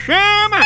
chama!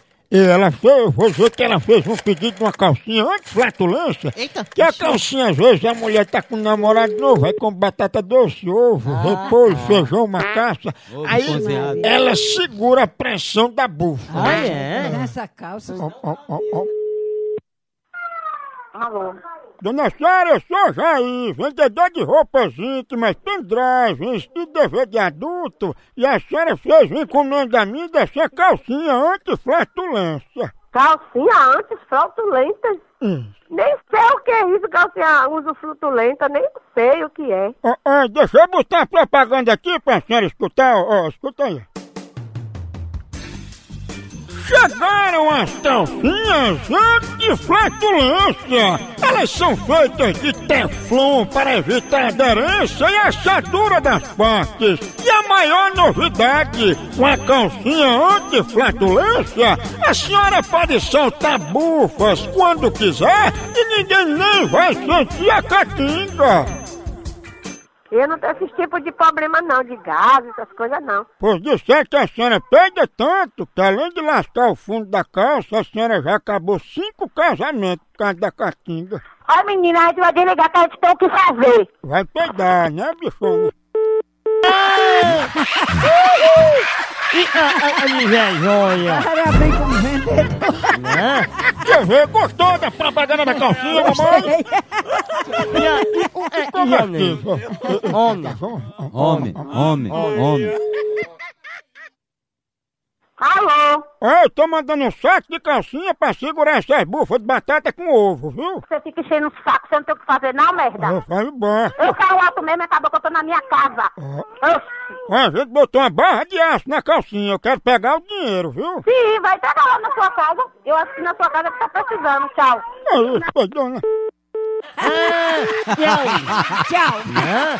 E ela fez, vou dizer que ela fez um pedido de uma calcinha anti-flatulência. Eita. Que a calcinha, às vezes, a mulher tá com um namorado novo, aí com batata doce, ovo, repolho, feijão, macaça. Ovo Aí cozinhado. ela segura a pressão da bufa. Ah, é? Nessa calça. Ó, ó, ó, ó. Alô? Dona Sara, eu sou Jair, vendedor de roupas íntimas, pendrives e DVD de adulto. E a senhora fez encomenda a mim dessa calcinha anti-flatulência. Calcinha anti-fraudulenta? Hum. Nem sei o que é isso, calcinha uso frutulenta, nem sei o que é. Deixa eu botar propaganda aqui pra senhora escutar, ó, ó, escuta aí. Chegaram as calcinhas anti-flatulência. Elas são feitas de teflon para evitar aderência e assadura das partes. E a maior novidade, com a calcinha anti-flatulência, a senhora pode soltar bufas quando quiser e ninguém nem vai sentir a catinga. Eu não tenho esse tipo de problema não, de gás, essas coisas não. Pois disser que a senhora peida tanto que além de lascar o fundo da calça, a senhora já acabou cinco casamentos por causa da catinga. Olha menina, a gente vai desligar que a gente tem o que fazer. Vai peidar, né, bichona? Invejoia. Era bem como. Né? Quer ver? Gostou da propaganda da calcinha, mamãe? E é? Homem. Homem, homem, homem. Alô? Ó, eu tô mandando um saco de calcinha pra segurar essas bufas de batata com ovo, viu? Você fica enchendo o saco, você não tem o que fazer não, merda? Eu falo bom. Eu caio alto mesmo acabou que eu tô na minha casa. Ó, A gente botou uma barra de aço na calcinha, eu quero pegar o dinheiro, viu? Sim, vai pegar lá na sua casa. Eu assino na sua casa que tá precisando. Tchau. É isso, peidona. Tchau. Tchau. Né?